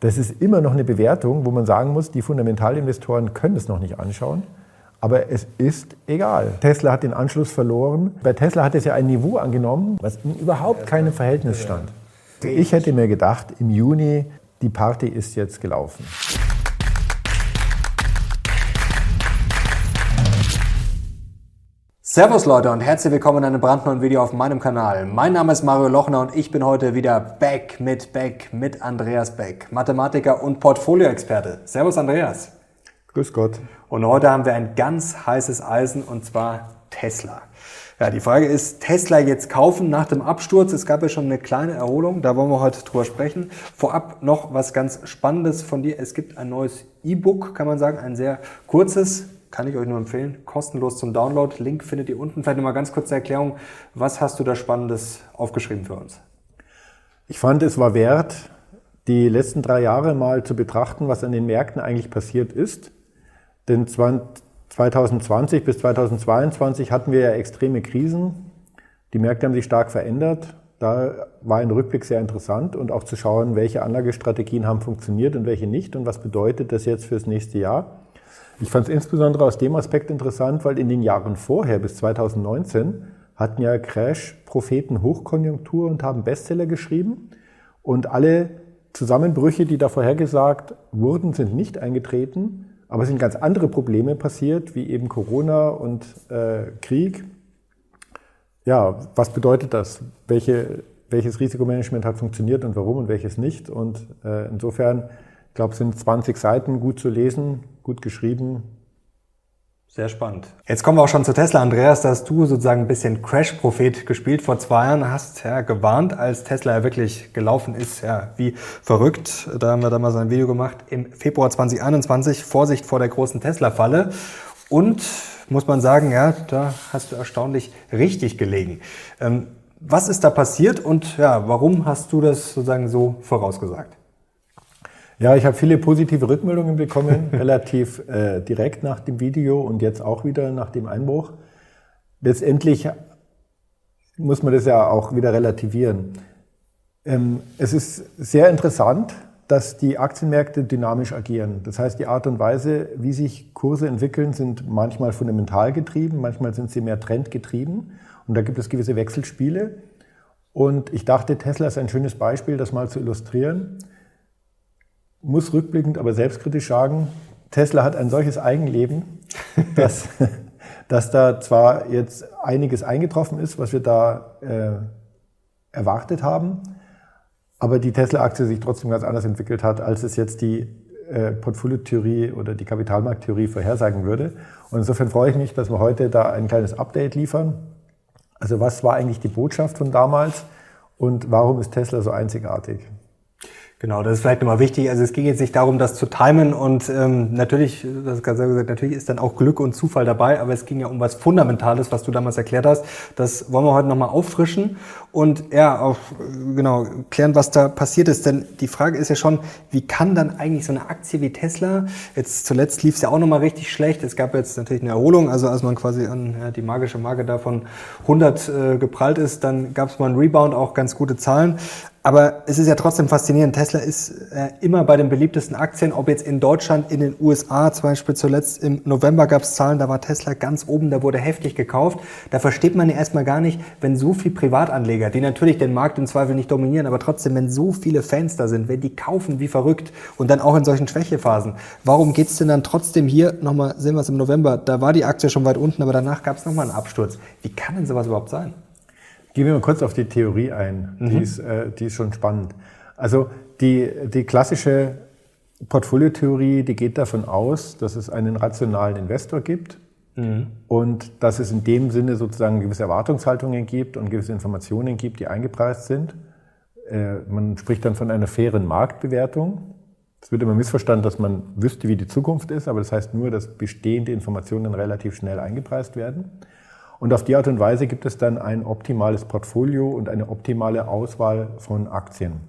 Das ist immer noch eine Bewertung, wo man sagen muss, die Fundamentalinvestoren können es noch nicht anschauen. Aber es ist egal. Tesla hat den Anschluss verloren. Bei Tesla hat es ja ein Niveau angenommen, was in überhaupt keinem Verhältnis stand. Ich hätte mir gedacht, im Juni, die Party ist jetzt gelaufen. Servus Leute und herzlich willkommen in einem brandneuen Video auf meinem Kanal. Mein Name ist Mario Lochner und ich bin heute wieder back mit Beck mit Andreas Beck, Mathematiker und Portfolioexperte. Servus Andreas. Grüß Gott. Und heute haben wir ein ganz heißes Eisen und zwar Tesla. Ja, die Frage ist, Tesla jetzt kaufen nach dem Absturz? Es gab ja schon eine kleine Erholung, da wollen wir heute drüber sprechen. Vorab noch was ganz Spannendes von dir. Es gibt ein neues E-Book, kann man sagen, ein sehr kurzes, kann ich euch nur empfehlen, kostenlos zum Download. Link findet ihr unten. Vielleicht nochmal ganz kurze Erklärung. Was hast du da Spannendes aufgeschrieben für uns? Ich fand, es war wert, die letzten drei Jahre mal zu betrachten, was an den Märkten eigentlich passiert ist denn 2020 bis 2022 hatten wir ja extreme Krisen. Die Märkte haben sich stark verändert. Da war ein Rückblick sehr interessant und auch zu schauen, welche Anlagestrategien haben funktioniert und welche nicht und was bedeutet das jetzt fürs nächste Jahr. Ich fand es insbesondere aus dem Aspekt interessant, weil in den Jahren vorher bis 2019 hatten ja Crash-Propheten Hochkonjunktur und haben Bestseller geschrieben und alle Zusammenbrüche, die da vorhergesagt wurden, sind nicht eingetreten. Aber es sind ganz andere Probleme passiert, wie eben Corona und äh, Krieg. Ja, was bedeutet das? Welche, welches Risikomanagement hat funktioniert und warum und welches nicht? Und äh, insofern, ich glaube, es sind 20 Seiten gut zu lesen, gut geschrieben, sehr spannend. Jetzt kommen wir auch schon zu Tesla, Andreas. Da hast du sozusagen ein bisschen Crash-Prophet gespielt. Vor zwei Jahren hast ja gewarnt, als Tesla ja wirklich gelaufen ist, ja, wie verrückt. Da haben wir damals ein Video gemacht im Februar 2021. Vorsicht vor der großen Tesla-Falle. Und muss man sagen, ja, da hast du erstaunlich richtig gelegen. Ähm, was ist da passiert und ja, warum hast du das sozusagen so vorausgesagt? Ja, ich habe viele positive Rückmeldungen bekommen, relativ äh, direkt nach dem Video und jetzt auch wieder nach dem Einbruch. Letztendlich muss man das ja auch wieder relativieren. Ähm, es ist sehr interessant, dass die Aktienmärkte dynamisch agieren. Das heißt, die Art und Weise, wie sich Kurse entwickeln, sind manchmal fundamental getrieben, manchmal sind sie mehr trendgetrieben. Und da gibt es gewisse Wechselspiele. Und ich dachte, Tesla ist ein schönes Beispiel, das mal zu illustrieren muss rückblickend aber selbstkritisch sagen, Tesla hat ein solches Eigenleben, dass, dass da zwar jetzt einiges eingetroffen ist, was wir da äh, erwartet haben, aber die Tesla-Aktie sich trotzdem ganz anders entwickelt hat, als es jetzt die äh, Portfoliotheorie oder die Kapitalmarkttheorie vorhersagen würde. Und insofern freue ich mich, dass wir heute da ein kleines Update liefern. Also was war eigentlich die Botschaft von damals und warum ist Tesla so einzigartig? Genau, das ist vielleicht nochmal wichtig. Also es ging jetzt nicht darum, das zu timen und ähm, natürlich, das ist ganz gesagt, natürlich ist dann auch Glück und Zufall dabei, aber es ging ja um was Fundamentales, was du damals erklärt hast. Das wollen wir heute nochmal auffrischen und ja, auch genau klären, was da passiert ist. Denn die Frage ist ja schon, wie kann dann eigentlich so eine Aktie wie Tesla, jetzt zuletzt lief es ja auch nochmal richtig schlecht, es gab jetzt natürlich eine Erholung, also als man quasi an ja, die magische Marke da von 100 äh, geprallt ist, dann gab es mal einen Rebound, auch ganz gute Zahlen. Aber es ist ja trotzdem faszinierend. Tesla ist äh, immer bei den beliebtesten Aktien, ob jetzt in Deutschland, in den USA, zum Beispiel zuletzt im November gab es Zahlen, da war Tesla ganz oben, da wurde heftig gekauft. Da versteht man ja erstmal gar nicht, wenn so viel Privatanleger, die natürlich den Markt im Zweifel nicht dominieren, aber trotzdem, wenn so viele Fans da sind, wenn die kaufen wie verrückt und dann auch in solchen Schwächephasen, warum geht's denn dann trotzdem hier, nochmal sehen wir es im November, da war die Aktie schon weit unten, aber danach gab es nochmal einen Absturz. Wie kann denn sowas überhaupt sein? Gehen wir mal kurz auf die Theorie ein. Mhm. Die, ist, äh, die ist schon spannend. Also die, die klassische Portfoliotheorie, die geht davon aus, dass es einen rationalen Investor gibt mhm. und dass es in dem Sinne sozusagen gewisse Erwartungshaltungen gibt und gewisse Informationen gibt, die eingepreist sind. Äh, man spricht dann von einer fairen Marktbewertung. Es wird immer missverstanden, dass man wüsste, wie die Zukunft ist, aber das heißt nur, dass bestehende Informationen relativ schnell eingepreist werden. Und auf die Art und Weise gibt es dann ein optimales Portfolio und eine optimale Auswahl von Aktien.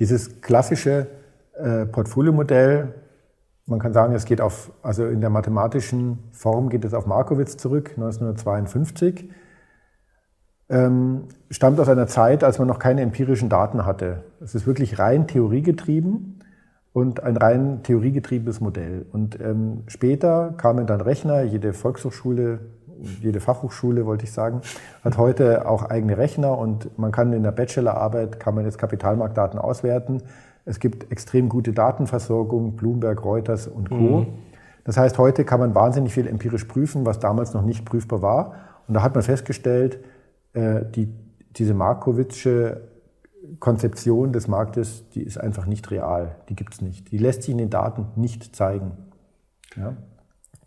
Dieses klassische äh, Portfoliomodell, man kann sagen, es geht auf, also in der mathematischen Form geht es auf Markowitz zurück, 1952. ähm, stammt aus einer Zeit, als man noch keine empirischen Daten hatte. Es ist wirklich rein theoriegetrieben und ein rein theoriegetriebenes Modell. Und ähm, später kamen dann Rechner, jede Volkshochschule, jede Fachhochschule, wollte ich sagen, hat heute auch eigene Rechner und man kann in der Bachelorarbeit, kann man jetzt Kapitalmarktdaten auswerten. Es gibt extrem gute Datenversorgung, Bloomberg, Reuters und Co. Mhm. Das heißt, heute kann man wahnsinnig viel empirisch prüfen, was damals noch nicht prüfbar war. Und da hat man festgestellt, äh, die, diese Markowitsche Konzeption des Marktes, die ist einfach nicht real. Die gibt es nicht. Die lässt sich in den Daten nicht zeigen. Ja?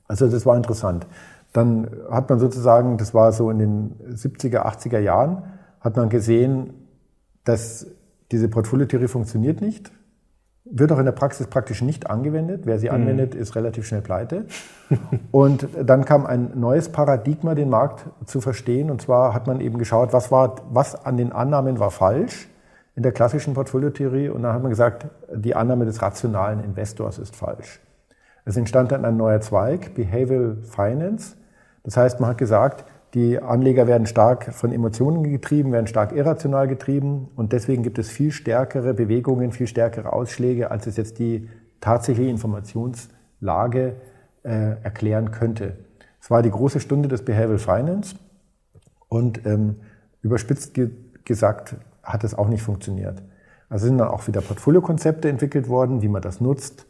Also das war interessant. Dann hat man sozusagen, das war so in den 70er, 80er Jahren, hat man gesehen, dass diese Portfoliotheorie funktioniert nicht. Wird auch in der Praxis praktisch nicht angewendet. Wer sie mhm. anwendet, ist relativ schnell pleite. und dann kam ein neues Paradigma, den Markt zu verstehen. Und zwar hat man eben geschaut, was, war, was an den Annahmen war falsch in der klassischen Portfoliotheorie. Und dann hat man gesagt, die Annahme des rationalen Investors ist falsch. Es entstand dann ein neuer Zweig, Behavioral Finance. Das heißt, man hat gesagt, die Anleger werden stark von Emotionen getrieben, werden stark irrational getrieben und deswegen gibt es viel stärkere Bewegungen, viel stärkere Ausschläge, als es jetzt die tatsächliche Informationslage äh, erklären könnte. Es war die große Stunde des Behavioral Finance und ähm, überspitzt ge gesagt hat es auch nicht funktioniert. Also sind dann auch wieder Portfoliokonzepte entwickelt worden, wie man das nutzt,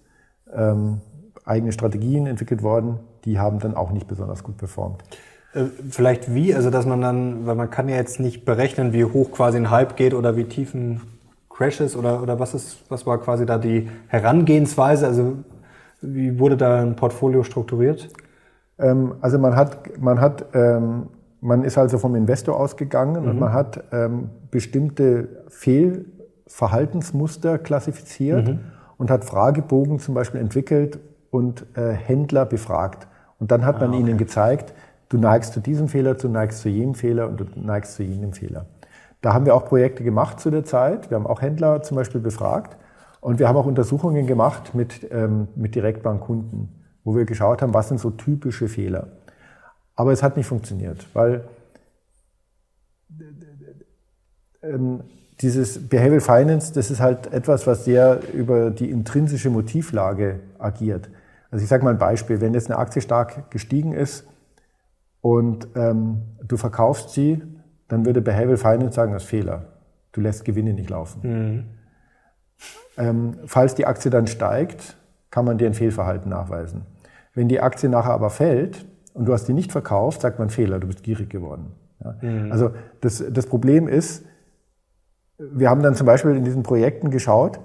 ähm, eigene Strategien entwickelt worden, die haben dann auch nicht besonders gut performt. Äh, vielleicht wie, also dass man dann, weil man kann ja jetzt nicht berechnen, wie hoch quasi ein Hype geht oder wie tief ein Crash ist oder, oder was ist, was war quasi da die Herangehensweise? Also wie wurde da ein Portfolio strukturiert? Ähm, also man hat, man hat, ähm, man ist also vom Investor ausgegangen mhm. und man hat ähm, bestimmte Fehlverhaltensmuster klassifiziert mhm. und hat Fragebogen zum Beispiel entwickelt und äh, Händler befragt. Und dann hat man ah, okay. ihnen gezeigt, du neigst zu diesem Fehler, du neigst zu jenem Fehler und du neigst zu jenem Fehler. Da haben wir auch Projekte gemacht zu der Zeit. Wir haben auch Händler zum Beispiel befragt und wir haben auch Untersuchungen gemacht mit, ähm, mit Direktbankkunden, wo wir geschaut haben, was sind so typische Fehler. Aber es hat nicht funktioniert, weil ähm, dieses Behavioral Finance, das ist halt etwas, was sehr über die intrinsische Motivlage agiert. Also ich sage mal ein Beispiel, wenn jetzt eine Aktie stark gestiegen ist, und ähm, du verkaufst sie, dann würde Behavioral Finance sagen, das ist Fehler. Du lässt Gewinne nicht laufen. Mhm. Ähm, falls die Aktie dann steigt, kann man dir ein Fehlverhalten nachweisen. Wenn die Aktie nachher aber fällt und du hast die nicht verkauft, sagt man Fehler, du bist gierig geworden. Ja? Mhm. Also das, das Problem ist, wir haben dann zum Beispiel in diesen Projekten geschaut,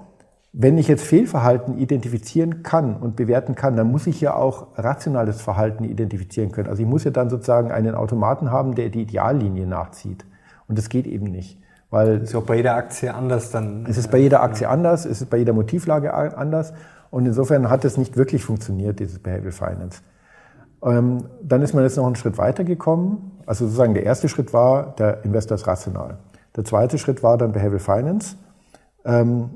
wenn ich jetzt Fehlverhalten identifizieren kann und bewerten kann, dann muss ich ja auch rationales Verhalten identifizieren können. Also ich muss ja dann sozusagen einen Automaten haben, der die Ideallinie nachzieht. Und das geht eben nicht. Weil ist auch bei jeder Aktie anders dann. Es ist bei jeder Aktie anders, es ist bei jeder Motivlage anders. Und insofern hat es nicht wirklich funktioniert, dieses Behavioral Finance. Ähm, dann ist man jetzt noch einen Schritt weiter gekommen. Also sozusagen der erste Schritt war, der Investor ist rational. Der zweite Schritt war dann Behavioral Finance. Ähm,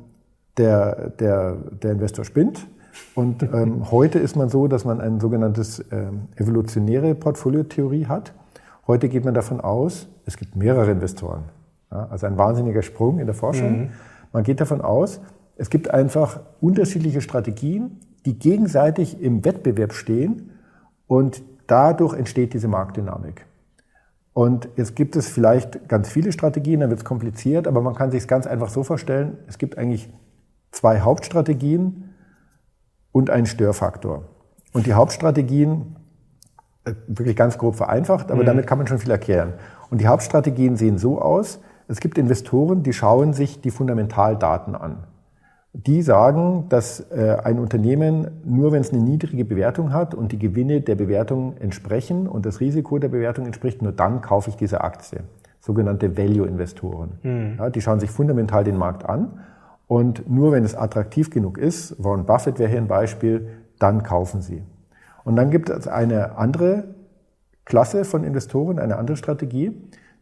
der, der, der Investor spinnt. Und ähm, heute ist man so, dass man ein sogenanntes ähm, evolutionäre Portfoliotheorie hat. Heute geht man davon aus, es gibt mehrere Investoren. Ja, also ein wahnsinniger Sprung in der Forschung. Mhm. Man geht davon aus, es gibt einfach unterschiedliche Strategien, die gegenseitig im Wettbewerb stehen und dadurch entsteht diese Marktdynamik. Und jetzt gibt es vielleicht ganz viele Strategien, dann wird es kompliziert, aber man kann sich es ganz einfach so vorstellen, es gibt eigentlich zwei Hauptstrategien und einen Störfaktor. Und die Hauptstrategien, äh, wirklich ganz grob vereinfacht, aber mhm. damit kann man schon viel erklären. Und die Hauptstrategien sehen so aus, es gibt Investoren, die schauen sich die Fundamentaldaten an. Die sagen, dass äh, ein Unternehmen nur wenn es eine niedrige Bewertung hat und die Gewinne der Bewertung entsprechen und das Risiko der Bewertung entspricht, nur dann kaufe ich diese Aktie. Sogenannte Value-Investoren. Mhm. Ja, die schauen sich fundamental den Markt an und nur wenn es attraktiv genug ist, Warren Buffett wäre hier ein Beispiel, dann kaufen sie. Und dann gibt es eine andere Klasse von Investoren, eine andere Strategie.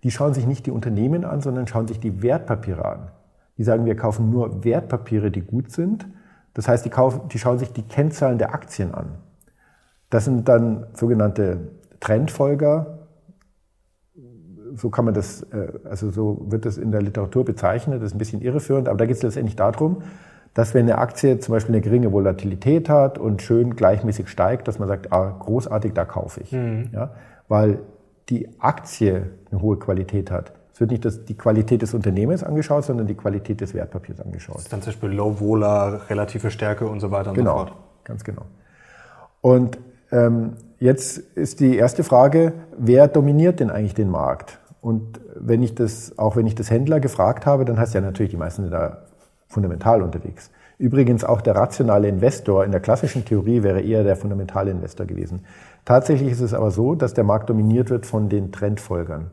Die schauen sich nicht die Unternehmen an, sondern schauen sich die Wertpapiere an. Die sagen, wir kaufen nur Wertpapiere, die gut sind. Das heißt, die, kaufen, die schauen sich die Kennzahlen der Aktien an. Das sind dann sogenannte Trendfolger, so kann man das, äh, also so wird das in der Literatur bezeichnet, das ist ein bisschen irreführend, aber da geht es letztendlich darum, dass wenn eine Aktie zum Beispiel eine geringe Volatilität hat und schön gleichmäßig steigt, dass man sagt, ah, großartig, da kaufe ich. Mhm. Ja, weil die Aktie eine hohe Qualität hat. Es wird nicht das, die Qualität des Unternehmens angeschaut, sondern die Qualität des Wertpapiers angeschaut. Das ist dann zum Beispiel Low Vola, relative Stärke und so weiter und genau, so fort. Ganz genau. Und ähm, jetzt ist die erste Frage, wer dominiert denn eigentlich den Markt? Und wenn ich das, auch wenn ich das Händler gefragt habe, dann heißt ja natürlich, die meisten sind da fundamental unterwegs. Übrigens auch der rationale Investor in der klassischen Theorie wäre eher der fundamentale Investor gewesen. Tatsächlich ist es aber so, dass der Markt dominiert wird von den Trendfolgern,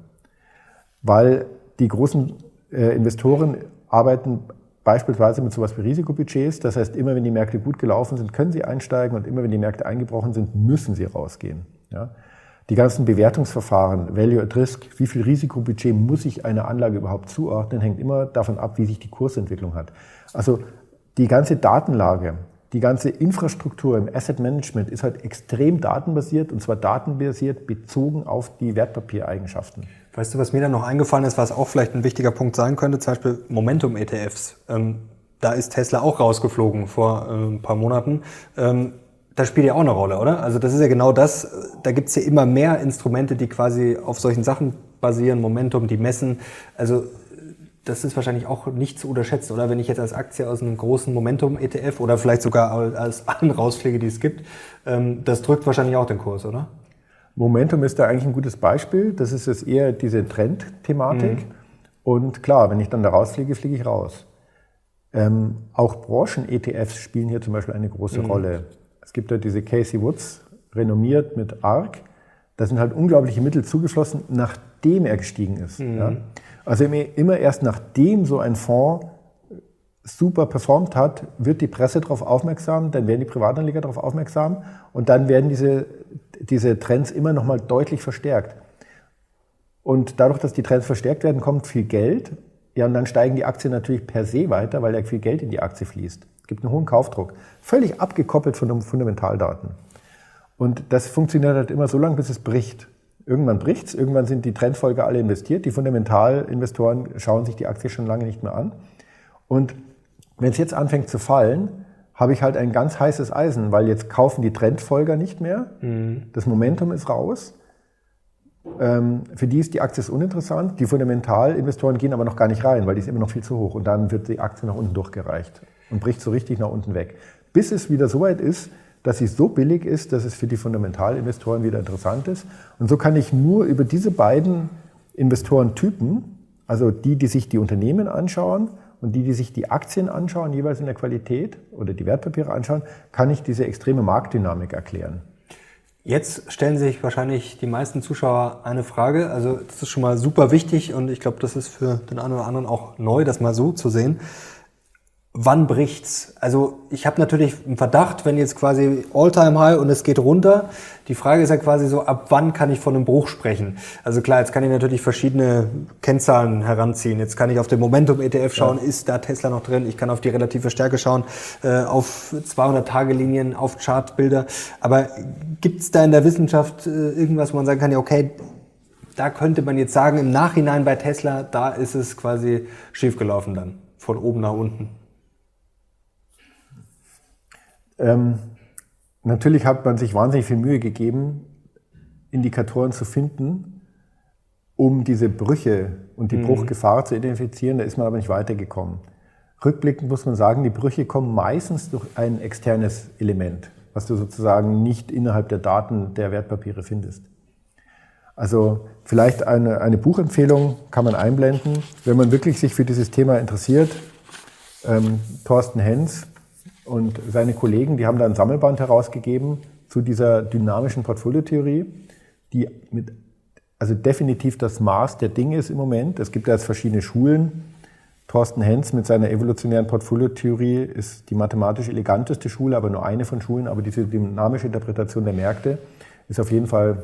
weil die großen äh, Investoren arbeiten beispielsweise mit sowas wie Risikobudgets. Das heißt, immer wenn die Märkte gut gelaufen sind, können sie einsteigen und immer wenn die Märkte eingebrochen sind, müssen sie rausgehen. Ja? Die ganzen Bewertungsverfahren, Value at Risk, wie viel Risikobudget muss ich einer Anlage überhaupt zuordnen, hängt immer davon ab, wie sich die Kursentwicklung hat. Also die ganze Datenlage, die ganze Infrastruktur im Asset Management ist halt extrem datenbasiert und zwar datenbasiert bezogen auf die Wertpapiereigenschaften. Weißt du, was mir da noch eingefallen ist, was auch vielleicht ein wichtiger Punkt sein könnte, zum Beispiel Momentum-ETFs. Ähm, da ist Tesla auch rausgeflogen vor äh, ein paar Monaten. Ähm, das spielt ja auch eine Rolle, oder? Also das ist ja genau das. Da gibt's ja immer mehr Instrumente, die quasi auf solchen Sachen basieren, Momentum, die messen. Also das ist wahrscheinlich auch nicht zu unterschätzen, oder? Wenn ich jetzt als Aktie aus einem großen Momentum-ETF oder vielleicht sogar als allen rausfliege, die es gibt, ähm, das drückt wahrscheinlich auch den Kurs, oder? Momentum ist da eigentlich ein gutes Beispiel. Das ist jetzt eher diese Trend-Thematik. Mhm. Und klar, wenn ich dann da rausfliege, fliege ich raus. Ähm, auch Branchen-ETFs spielen hier zum Beispiel eine große mhm. Rolle. Es gibt ja diese Casey Woods, renommiert mit ARC. Da sind halt unglaubliche Mittel zugeflossen, nachdem er gestiegen ist. Mhm. Ja? Also immer erst nachdem so ein Fonds super performt hat, wird die Presse darauf aufmerksam, dann werden die Privatanleger darauf aufmerksam und dann werden diese, diese Trends immer noch mal deutlich verstärkt. Und dadurch, dass die Trends verstärkt werden, kommt viel Geld. Ja, und dann steigen die Aktien natürlich per se weiter, weil ja viel Geld in die Aktie fließt. Es gibt einen hohen Kaufdruck. Völlig abgekoppelt von den Fundamentaldaten. Und das funktioniert halt immer so lange, bis es bricht. Irgendwann bricht's, irgendwann sind die Trendfolger alle investiert. Die Fundamentalinvestoren schauen sich die Aktie schon lange nicht mehr an. Und wenn es jetzt anfängt zu fallen, habe ich halt ein ganz heißes Eisen, weil jetzt kaufen die Trendfolger nicht mehr. Mhm. Das Momentum ist raus. Ähm, für die ist die Aktie uninteressant. Die Fundamentalinvestoren gehen aber noch gar nicht rein, weil die ist immer noch viel zu hoch. Und dann wird die Aktie nach unten durchgereicht und bricht so richtig nach unten weg. Bis es wieder so weit ist, dass sie so billig ist, dass es für die Fundamentalinvestoren wieder interessant ist. Und so kann ich nur über diese beiden Investorentypen, also die, die sich die Unternehmen anschauen und die, die sich die Aktien anschauen, jeweils in der Qualität oder die Wertpapiere anschauen, kann ich diese extreme Marktdynamik erklären. Jetzt stellen sich wahrscheinlich die meisten Zuschauer eine Frage. Also das ist schon mal super wichtig und ich glaube, das ist für den einen oder anderen auch neu, das mal so zu sehen wann bricht's? Also ich habe natürlich einen Verdacht, wenn jetzt quasi All-Time-High und es geht runter. Die Frage ist ja quasi so, ab wann kann ich von einem Bruch sprechen? Also klar, jetzt kann ich natürlich verschiedene Kennzahlen heranziehen. Jetzt kann ich auf den Momentum-ETF schauen, ja. ist da Tesla noch drin? Ich kann auf die relative Stärke schauen, äh, auf 200-Tage-Linien, auf Chartbilder. Aber gibt's da in der Wissenschaft äh, irgendwas, wo man sagen kann, ja okay, da könnte man jetzt sagen, im Nachhinein bei Tesla, da ist es quasi schiefgelaufen dann, von oben nach unten. Ähm, natürlich hat man sich wahnsinnig viel Mühe gegeben, Indikatoren zu finden, um diese Brüche und die mhm. Bruchgefahr zu identifizieren. Da ist man aber nicht weitergekommen. Rückblickend muss man sagen, die Brüche kommen meistens durch ein externes Element, was du sozusagen nicht innerhalb der Daten der Wertpapiere findest. Also vielleicht eine, eine Buchempfehlung kann man einblenden, wenn man wirklich sich für dieses Thema interessiert. Ähm, Thorsten Hens, und seine Kollegen, die haben da ein Sammelband herausgegeben zu dieser dynamischen Portfoliotheorie, die mit, also definitiv das Maß der Dinge ist im Moment. Es gibt ja jetzt verschiedene Schulen. Thorsten Hens mit seiner evolutionären Portfoliotheorie ist die mathematisch eleganteste Schule, aber nur eine von Schulen. Aber diese dynamische Interpretation der Märkte ist auf jeden Fall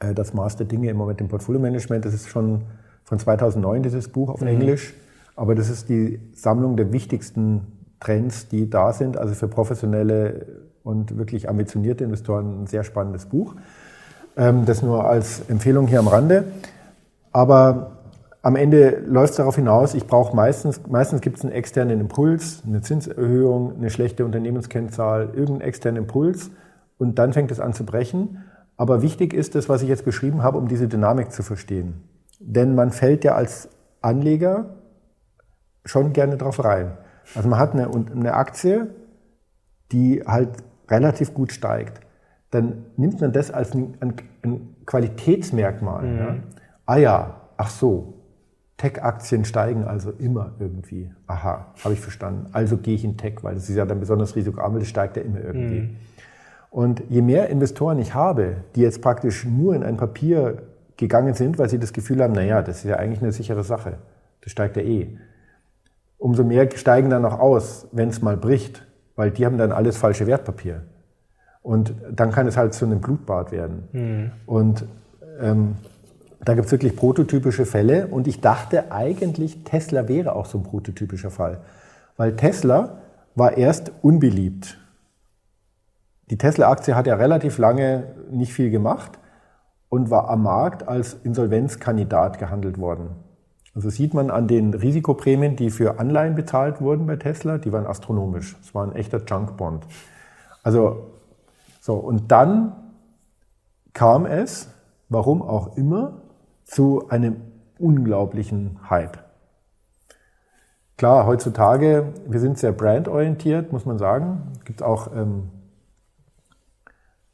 äh, das Maß der Dinge im Moment im Portfolio-Management. Das ist schon von 2009 dieses Buch auf mhm. Englisch. Aber das ist die Sammlung der wichtigsten Trends, die da sind. Also für professionelle und wirklich ambitionierte Investoren ein sehr spannendes Buch. Ähm, das nur als Empfehlung hier am Rande. Aber am Ende läuft es darauf hinaus, ich brauche meistens, meistens gibt es einen externen Impuls, eine Zinserhöhung, eine schlechte Unternehmenskennzahl, irgendeinen externen Impuls und dann fängt es an zu brechen. Aber wichtig ist das, was ich jetzt beschrieben habe, um diese Dynamik zu verstehen. Denn man fällt ja als Anleger schon gerne drauf rein. Also man hat eine, eine Aktie, die halt relativ gut steigt. Dann nimmt man das als ein, ein Qualitätsmerkmal. Mhm. Ja. Ah ja, ach so, Tech-Aktien steigen also immer irgendwie. Aha, habe ich verstanden. Also gehe ich in Tech, weil das ist ja dann besonders risikoarm, das steigt ja immer irgendwie. Mhm. Und je mehr Investoren ich habe, die jetzt praktisch nur in ein Papier gegangen sind, weil sie das Gefühl haben, naja, das ist ja eigentlich eine sichere Sache, das steigt ja eh. Umso mehr steigen dann auch aus, wenn es mal bricht, weil die haben dann alles falsche Wertpapier. Und dann kann es halt zu einem Blutbad werden. Mhm. Und ähm, da gibt es wirklich prototypische Fälle und ich dachte eigentlich, Tesla wäre auch so ein prototypischer Fall. Weil Tesla war erst unbeliebt. Die Tesla-Aktie hat ja relativ lange nicht viel gemacht und war am Markt als Insolvenzkandidat gehandelt worden. Also sieht man an den Risikoprämien, die für Anleihen bezahlt wurden bei Tesla, die waren astronomisch. Es war ein echter Junkbond. Also so, und dann kam es, warum auch immer, zu einem unglaublichen Hype. Klar, heutzutage, wir sind sehr brandorientiert, muss man sagen. Es gibt auch, ähm,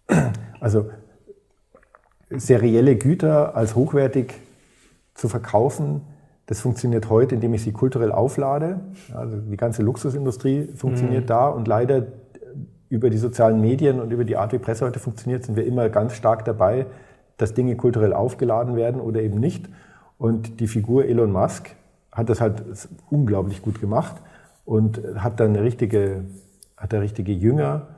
also serielle Güter als hochwertig zu verkaufen, das funktioniert heute, indem ich sie kulturell auflade. Also die ganze Luxusindustrie funktioniert mhm. da und leider über die sozialen Medien und über die Art, wie Presse heute funktioniert, sind wir immer ganz stark dabei, dass Dinge kulturell aufgeladen werden oder eben nicht. Und die Figur Elon Musk hat das halt unglaublich gut gemacht und hat dann eine richtige, hat da richtige Jünger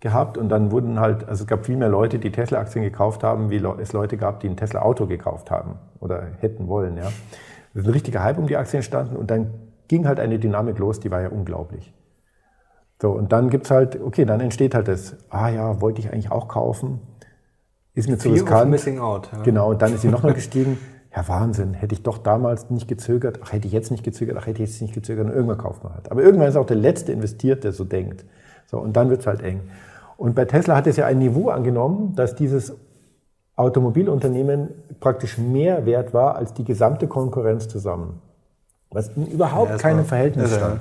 gehabt und dann wurden halt, also es gab viel mehr Leute, die Tesla-Aktien gekauft haben, wie es Leute gab, die ein Tesla-Auto gekauft haben oder hätten wollen, ja. Es ist ein richtiger Hype um die Aktien entstanden und dann ging halt eine Dynamik los, die war ja unglaublich. So, und dann gibt's halt, okay, dann entsteht halt das, ah ja, wollte ich eigentlich auch kaufen, ist mir zu riskant. Missing out. Ja. Genau, und dann ist sie nochmal gestiegen. Ja, Wahnsinn. Hätte ich doch damals nicht gezögert. Ach, hätte ich jetzt nicht gezögert. Ach, hätte ich jetzt nicht gezögert. Und irgendwann kauft man halt. Aber irgendwann ist auch der Letzte investiert, der so denkt. So, und dann wird's halt eng. Und bei Tesla hat es ja ein Niveau angenommen, dass dieses Automobilunternehmen praktisch mehr wert war als die gesamte Konkurrenz zusammen. Was in überhaupt ja, keinem Verhältnis stand.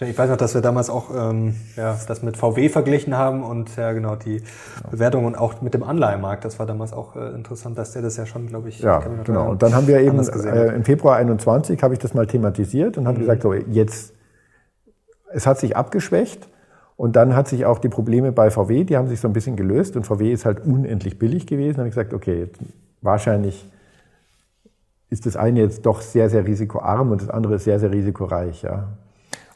Ich weiß noch, dass wir damals auch ähm, ja, das mit VW verglichen haben und ja genau die. Bewertung und auch mit dem Anleihenmarkt. Das war damals auch äh, interessant, dass der das ja schon, glaube ich, ja genau. Und dann haben wir eben äh, im Februar 21 habe ich das mal thematisiert und habe mhm. gesagt, so jetzt es hat sich abgeschwächt und dann hat sich auch die Probleme bei VW, die haben sich so ein bisschen gelöst und VW ist halt unendlich billig gewesen. Dann habe ich gesagt, okay, wahrscheinlich ist das eine jetzt doch sehr, sehr risikoarm und das andere ist sehr, sehr risikoreich. Ja.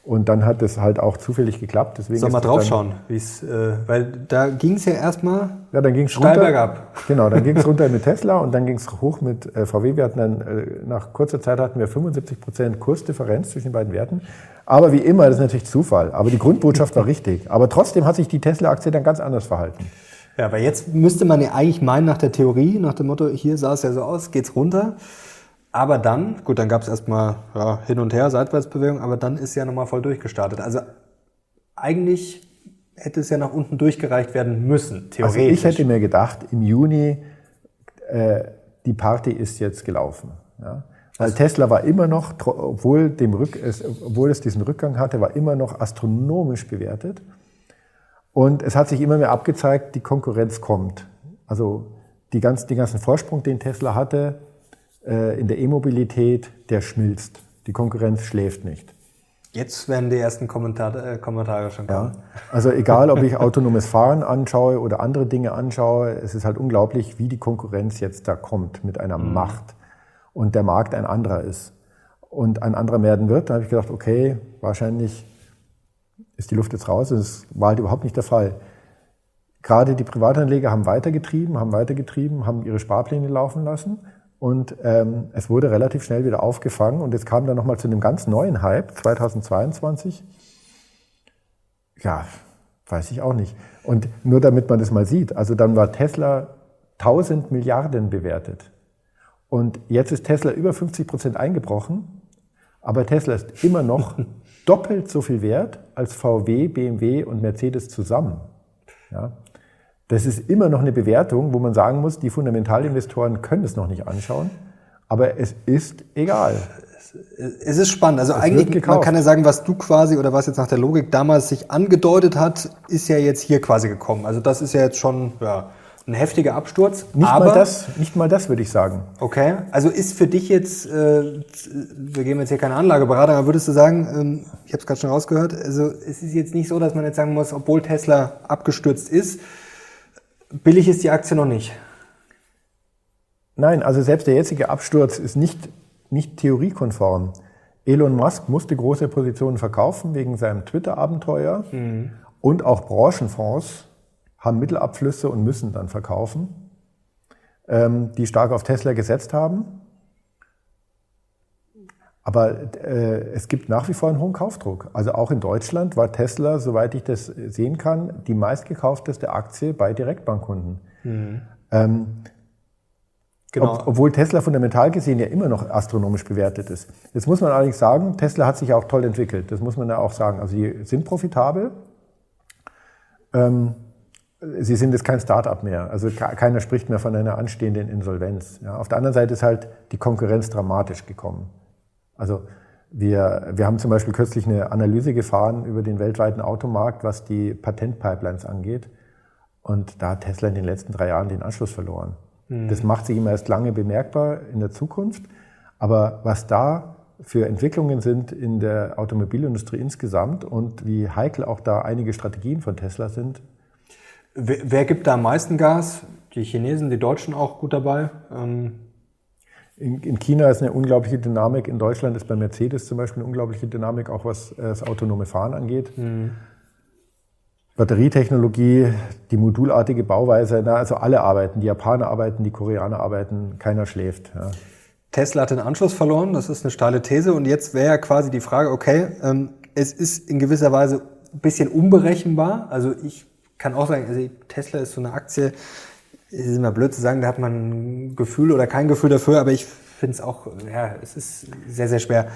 Und dann hat es halt auch zufällig geklappt. Deswegen Sollen wir mal draufschauen, wie es, äh, weil da ging es ja erstmal ja, dann ging's steil runter, bergab. Genau, dann ging es runter mit Tesla und dann ging es hoch mit äh, VW. Wir hatten dann, äh, nach kurzer Zeit hatten wir 75 Prozent Kursdifferenz zwischen den beiden Werten. Aber wie immer, das ist natürlich Zufall. Aber die Grundbotschaft war richtig. Aber trotzdem hat sich die Tesla-Aktie dann ganz anders verhalten. Ja, weil jetzt müsste man ja eigentlich meinen nach der Theorie, nach dem Motto, hier sah es ja so aus, geht's runter. Aber dann, gut, dann gab es erstmal ja, hin und her, Seitwärtsbewegung, aber dann ist ja nochmal voll durchgestartet. Also eigentlich hätte es ja nach unten durchgereicht werden müssen, theoretisch. Also ich hätte mir gedacht, im Juni, äh, die Party ist jetzt gelaufen. Ja? Weil also Tesla war immer noch, obwohl, dem Rück, es, obwohl es diesen Rückgang hatte, war immer noch astronomisch bewertet. Und es hat sich immer mehr abgezeigt, die Konkurrenz kommt. Also die ganzen, den ganzen Vorsprung, den Tesla hatte, in der E-Mobilität, der schmilzt. Die Konkurrenz schläft nicht. Jetzt werden die ersten Kommentare, äh, Kommentare schon kommen. Ja, also egal, ob ich autonomes Fahren anschaue oder andere Dinge anschaue, es ist halt unglaublich, wie die Konkurrenz jetzt da kommt mit einer mhm. Macht und der Markt ein anderer ist und ein anderer werden wird. Da habe ich gedacht, okay, wahrscheinlich ist die Luft jetzt raus. Das war halt überhaupt nicht der Fall. Gerade die Privatanleger haben weitergetrieben, haben weitergetrieben, haben ihre Sparpläne laufen lassen und ähm, es wurde relativ schnell wieder aufgefangen und es kam dann nochmal zu einem ganz neuen Hype 2022. Ja, weiß ich auch nicht. Und nur damit man das mal sieht, also dann war Tesla 1000 Milliarden bewertet. Und jetzt ist Tesla über 50 Prozent eingebrochen, aber Tesla ist immer noch doppelt so viel wert als VW, BMW und Mercedes zusammen. Ja. Das ist immer noch eine Bewertung, wo man sagen muss, die Fundamentalinvestoren können es noch nicht anschauen, aber es ist egal. Es ist spannend. Also es eigentlich, man kann ja sagen, was du quasi oder was jetzt nach der Logik damals sich angedeutet hat, ist ja jetzt hier quasi gekommen. Also das ist ja jetzt schon, ja, ein heftiger Absturz. Nicht aber, mal das, nicht mal das würde ich sagen. Okay, also ist für dich jetzt, äh, wir geben jetzt hier keine Anlageberater, aber würdest du sagen, ähm, ich habe es gerade schon rausgehört, also es ist jetzt nicht so, dass man jetzt sagen muss, obwohl Tesla abgestürzt ist, billig ist die Aktie noch nicht. Nein, also selbst der jetzige Absturz ist nicht, nicht theoriekonform. Elon Musk musste große Positionen verkaufen wegen seinem Twitter-Abenteuer mhm. und auch Branchenfonds haben Mittelabflüsse und müssen dann verkaufen, ähm, die stark auf Tesla gesetzt haben. Aber äh, es gibt nach wie vor einen hohen Kaufdruck. Also auch in Deutschland war Tesla, soweit ich das sehen kann, die meistgekaufteste Aktie bei Direktbankkunden. Mhm. Ähm, genau. Ob, obwohl Tesla fundamental gesehen ja immer noch astronomisch bewertet ist. Jetzt muss man allerdings sagen, Tesla hat sich auch toll entwickelt. Das muss man ja auch sagen. Also sie sind profitabel. Ähm, Sie sind jetzt kein Start-up mehr. Also keiner spricht mehr von einer anstehenden Insolvenz. Ja, auf der anderen Seite ist halt die Konkurrenz dramatisch gekommen. Also wir, wir haben zum Beispiel kürzlich eine Analyse gefahren über den weltweiten Automarkt, was die Patentpipelines angeht. Und da hat Tesla in den letzten drei Jahren den Anschluss verloren. Mhm. Das macht sich immer erst lange bemerkbar in der Zukunft. Aber was da für Entwicklungen sind in der Automobilindustrie insgesamt und wie heikel auch da einige Strategien von Tesla sind, Wer, wer, gibt da am meisten Gas? Die Chinesen, die Deutschen auch gut dabei? Ähm in, in, China ist eine unglaubliche Dynamik. In Deutschland ist bei Mercedes zum Beispiel eine unglaubliche Dynamik, auch was äh, das autonome Fahren angeht. Mhm. Batterietechnologie, die modulartige Bauweise, na, also alle arbeiten. Die Japaner arbeiten, die Koreaner arbeiten, keiner schläft. Ja. Tesla hat den Anschluss verloren, das ist eine steile These. Und jetzt wäre ja quasi die Frage, okay, ähm, es ist in gewisser Weise ein bisschen unberechenbar. Also ich kann auch sagen, also Tesla ist so eine Aktie, ist immer blöd zu sagen, da hat man ein Gefühl oder kein Gefühl dafür, aber ich finde es auch, ja, es ist sehr, sehr schwer.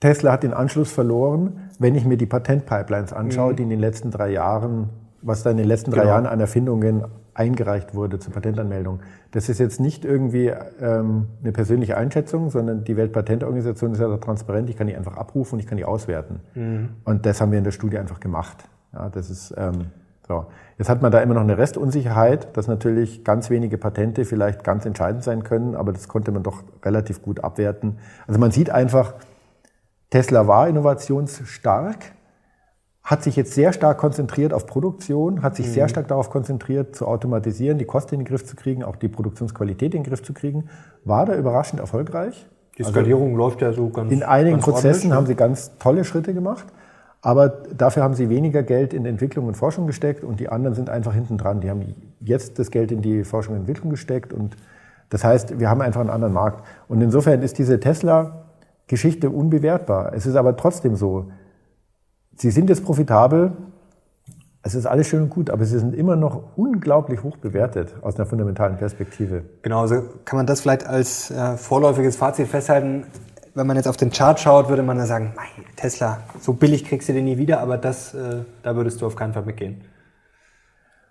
Tesla hat den Anschluss verloren, wenn ich mir die Patentpipelines anschaue, mhm. die in den letzten drei Jahren, was da in den letzten drei genau. Jahren an Erfindungen eingereicht wurde zur Patentanmeldung. Das ist jetzt nicht irgendwie ähm, eine persönliche Einschätzung, sondern die Weltpatentorganisation ist ja transparent. Ich kann die einfach abrufen und ich kann die auswerten. Mhm. Und das haben wir in der Studie einfach gemacht. Ja, das ist ähm, so. Jetzt hat man da immer noch eine Restunsicherheit, dass natürlich ganz wenige Patente vielleicht ganz entscheidend sein können, aber das konnte man doch relativ gut abwerten. Also man sieht einfach, Tesla war innovationsstark, hat sich jetzt sehr stark konzentriert auf Produktion, hat sich mhm. sehr stark darauf konzentriert, zu automatisieren, die Kosten in den Griff zu kriegen, auch die Produktionsqualität in den Griff zu kriegen, war da überraschend erfolgreich. Die Skalierung also läuft ja so ganz In einigen ganz Prozessen haben sie ganz tolle Schritte gemacht. Aber dafür haben sie weniger Geld in Entwicklung und Forschung gesteckt und die anderen sind einfach hinten dran. Die haben jetzt das Geld in die Forschung und Entwicklung gesteckt und das heißt, wir haben einfach einen anderen Markt. Und insofern ist diese Tesla-Geschichte unbewertbar. Es ist aber trotzdem so, sie sind jetzt profitabel, es ist alles schön und gut, aber sie sind immer noch unglaublich hoch bewertet aus einer fundamentalen Perspektive. Genau, also kann man das vielleicht als äh, vorläufiges Fazit festhalten wenn man jetzt auf den Chart schaut, würde man dann sagen, Tesla, so billig kriegst du den nie wieder, aber das, äh, da würdest du auf keinen Fall mitgehen.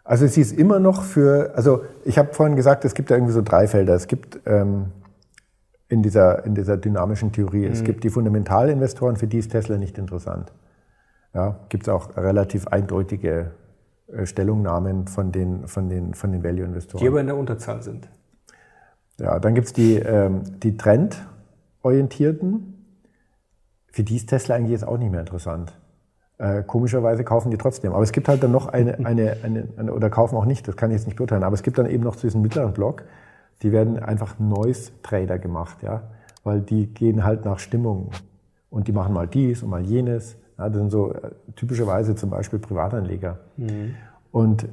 Also sie ist immer noch für, also ich habe vorhin gesagt, es gibt da irgendwie so drei Felder. Es gibt ähm, in, dieser, in dieser dynamischen Theorie, mhm. es gibt die Fundamentalinvestoren, für die ist Tesla nicht interessant. Ja, gibt es auch relativ eindeutige äh, Stellungnahmen von den, von den, von den Value-Investoren. Die aber in der Unterzahl sind. Ja, dann gibt es die, ähm, die Trend- orientierten, für die ist Tesla eigentlich jetzt auch nicht mehr interessant. Äh, komischerweise kaufen die trotzdem. Aber es gibt halt dann noch eine, eine, eine, eine, oder kaufen auch nicht, das kann ich jetzt nicht beurteilen, aber es gibt dann eben noch zu diesem mittleren Block, die werden einfach Noise-Trader gemacht, ja, weil die gehen halt nach Stimmung und die machen mal dies und mal jenes. Ja, das sind so äh, typischerweise zum Beispiel Privatanleger. Mhm. Und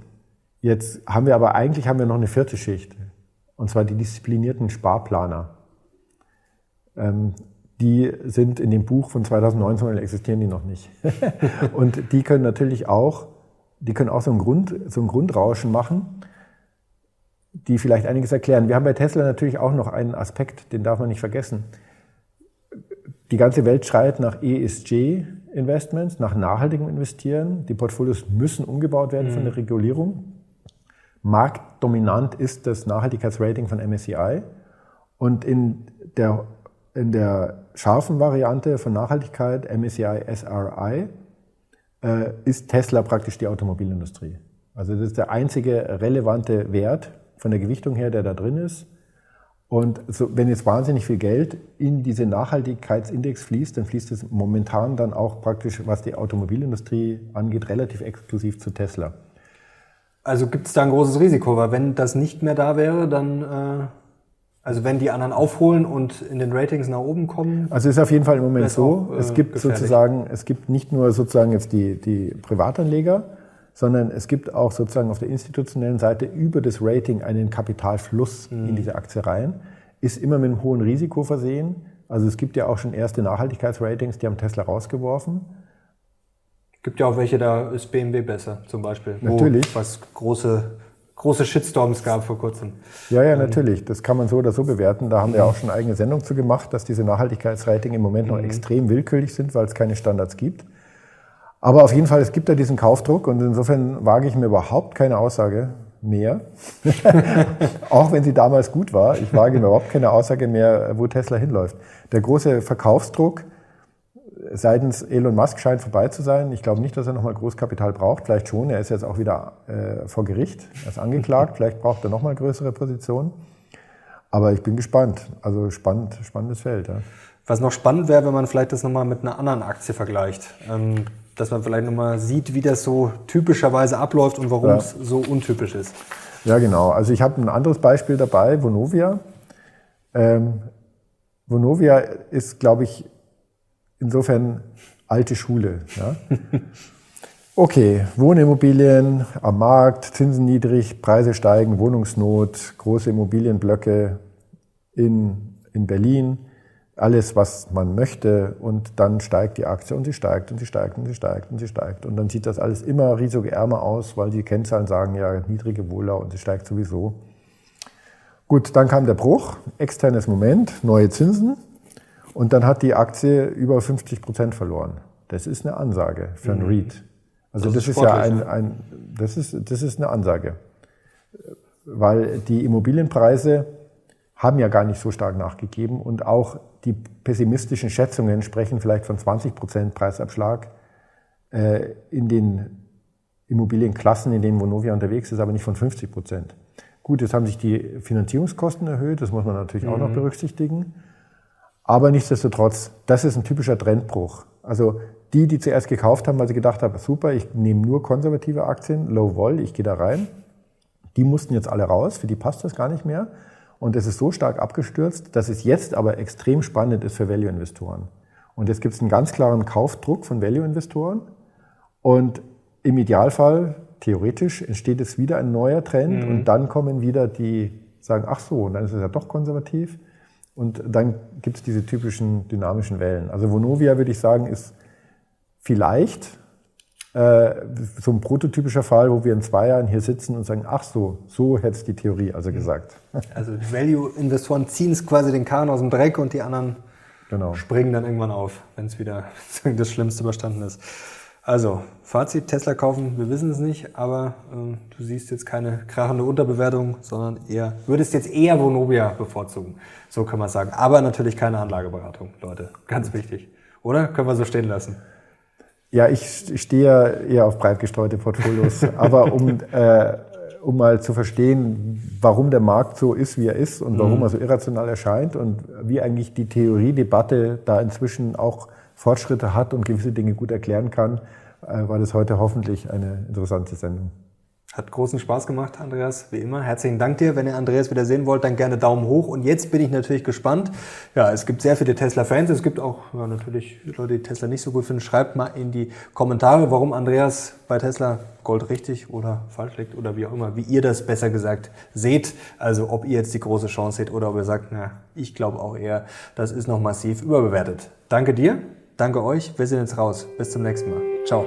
jetzt haben wir aber eigentlich haben wir noch eine vierte Schicht, und zwar die disziplinierten Sparplaner. Ähm, die sind in dem Buch von 2019, existieren die noch nicht. und die können natürlich auch, die können auch so ein, Grund, so ein Grundrauschen machen. die vielleicht einiges erklären. Wir haben bei Tesla natürlich auch noch einen Aspekt, den darf man nicht vergessen. Die ganze Welt schreit nach ESG-Investments, nach nachhaltigem Investieren. Die Portfolios müssen umgebaut werden mhm. von der mhm. Regulierung. Marktdominant ist das Nachhaltigkeitsrating von MSCI. Und in der, in der scharfen Variante von Nachhaltigkeit, MSCI SRI, äh, ist Tesla praktisch die Automobilindustrie. Also das ist der einzige relevante Wert von der Gewichtung her, der da drin ist. Und so, wenn jetzt wahnsinnig viel Geld in diese Nachhaltigkeitsindex fließt, dann fließt es momentan dann auch praktisch, was die Automobilindustrie angeht, relativ exklusiv zu Tesla. Also gibt es da ein großes Risiko, weil wenn das nicht mehr da wäre, dann, äh, also wenn die anderen aufholen und in den Ratings nach oben kommen. Also ist auf jeden Fall im Moment so. Auch, äh, es gibt gefährlich. sozusagen, es gibt nicht nur sozusagen jetzt die, die Privatanleger, sondern es gibt auch sozusagen auf der institutionellen Seite über das Rating einen Kapitalfluss mhm. in diese Aktie rein, ist immer mit einem hohen Risiko versehen. Also es gibt ja auch schon erste Nachhaltigkeitsratings, die haben Tesla rausgeworfen. Gibt ja auch welche, da ist BMW besser, zum Beispiel. Natürlich. Was große, große Shitstorms gab vor kurzem. Ja, ja, natürlich. Das kann man so oder so bewerten. Da haben wir auch schon eine eigene Sendung zu gemacht, dass diese Nachhaltigkeitsratings im Moment noch mhm. extrem willkürlich sind, weil es keine Standards gibt. Aber auf jeden Fall, es gibt ja diesen Kaufdruck und insofern wage ich mir überhaupt keine Aussage mehr. auch wenn sie damals gut war. Ich wage mir überhaupt keine Aussage mehr, wo Tesla hinläuft. Der große Verkaufsdruck seitens Elon Musk scheint vorbei zu sein. Ich glaube nicht, dass er nochmal Großkapital braucht. Vielleicht schon. Er ist jetzt auch wieder äh, vor Gericht. Er ist angeklagt. Vielleicht braucht er nochmal größere Positionen. Aber ich bin gespannt. Also spannend, spannendes Feld. Ja. Was noch spannend wäre, wenn man vielleicht das nochmal mit einer anderen Aktie vergleicht. Ähm, dass man vielleicht nochmal sieht, wie das so typischerweise abläuft und warum ja. es so untypisch ist. Ja, genau. Also ich habe ein anderes Beispiel dabei, Vonovia. Ähm, Vonovia ist, glaube ich, insofern alte Schule. Ja? Okay, Wohnimmobilien am Markt, Zinsen niedrig, Preise steigen, Wohnungsnot, große Immobilienblöcke in, in Berlin alles, was man möchte und dann steigt die Aktie und sie steigt und sie steigt und sie steigt und sie steigt. Und dann sieht das alles immer risikoärmer aus, weil die Kennzahlen sagen ja niedrige Wohler und sie steigt sowieso. Gut, dann kam der Bruch, externes Moment, neue Zinsen und dann hat die Aktie über 50 Prozent verloren. Das ist eine Ansage für einen mhm. REIT. Also das, das ist, ist ja ein, ein, das ist, das ist eine Ansage. Weil die Immobilienpreise haben ja gar nicht so stark nachgegeben und auch die pessimistischen Schätzungen sprechen vielleicht von 20 Prozent Preisabschlag äh, in den Immobilienklassen, in denen Vonovia unterwegs ist, aber nicht von 50 Prozent. Gut, jetzt haben sich die Finanzierungskosten erhöht, das muss man natürlich mhm. auch noch mhm. berücksichtigen. Aber nichtsdestotrotz, das ist ein typischer Trendbruch. Also die, die zuerst gekauft haben, weil sie gedacht haben, super, ich nehme nur konservative Aktien, Low Vol, ich gehe da rein, die mussten jetzt alle raus, für die passt das gar nicht mehr. Und es ist so stark abgestürzt, dass es jetzt aber extrem spannend ist für Value-Investoren. Und jetzt gibt es einen ganz klaren Kaufdruck von Value-Investoren. Und im Idealfall, theoretisch, entsteht es wieder ein neuer Trend. Mhm. Und dann kommen wieder die, sagen, ach so, und dann ist es ja doch konservativ. Und dann gibt es diese typischen dynamischen Wellen. Also Vonovia, würde ich sagen, ist vielleicht äh, so ein prototypischer Fall, wo wir in zwei Jahren hier sitzen und sagen, ach so, so hätte es die Theorie also gesagt. Also Value-Investoren ziehen es quasi den Kahn aus dem Dreck und die anderen genau. springen dann irgendwann auf, wenn es wieder das Schlimmste überstanden ist. Also, Fazit, Tesla kaufen, wir wissen es nicht, aber äh, du siehst jetzt keine krachende Unterbewertung, sondern eher, würdest jetzt eher Vonovia bevorzugen. So kann man sagen. Aber natürlich keine Anlageberatung, Leute. Ganz wichtig. Oder? Können wir so stehen lassen. Ja, ich stehe eher auf breit gestreute Portfolios. Aber um, äh, um mal zu verstehen, warum der Markt so ist, wie er ist und warum mhm. er so irrational erscheint und wie eigentlich die Theoriedebatte da inzwischen auch Fortschritte hat und gewisse Dinge gut erklären kann, äh, war das heute hoffentlich eine interessante Sendung. Hat großen Spaß gemacht, Andreas, wie immer. Herzlichen Dank dir. Wenn ihr Andreas wieder sehen wollt, dann gerne Daumen hoch. Und jetzt bin ich natürlich gespannt. Ja, es gibt sehr viele Tesla-Fans. Es gibt auch ja, natürlich Leute, die Tesla nicht so gut finden. Schreibt mal in die Kommentare, warum Andreas bei Tesla Gold richtig oder falsch liegt oder wie auch immer, wie ihr das besser gesagt seht. Also ob ihr jetzt die große Chance seht oder ob ihr sagt, na, ich glaube auch eher, das ist noch massiv überbewertet. Danke dir, danke euch. Wir sind jetzt raus. Bis zum nächsten Mal. Ciao.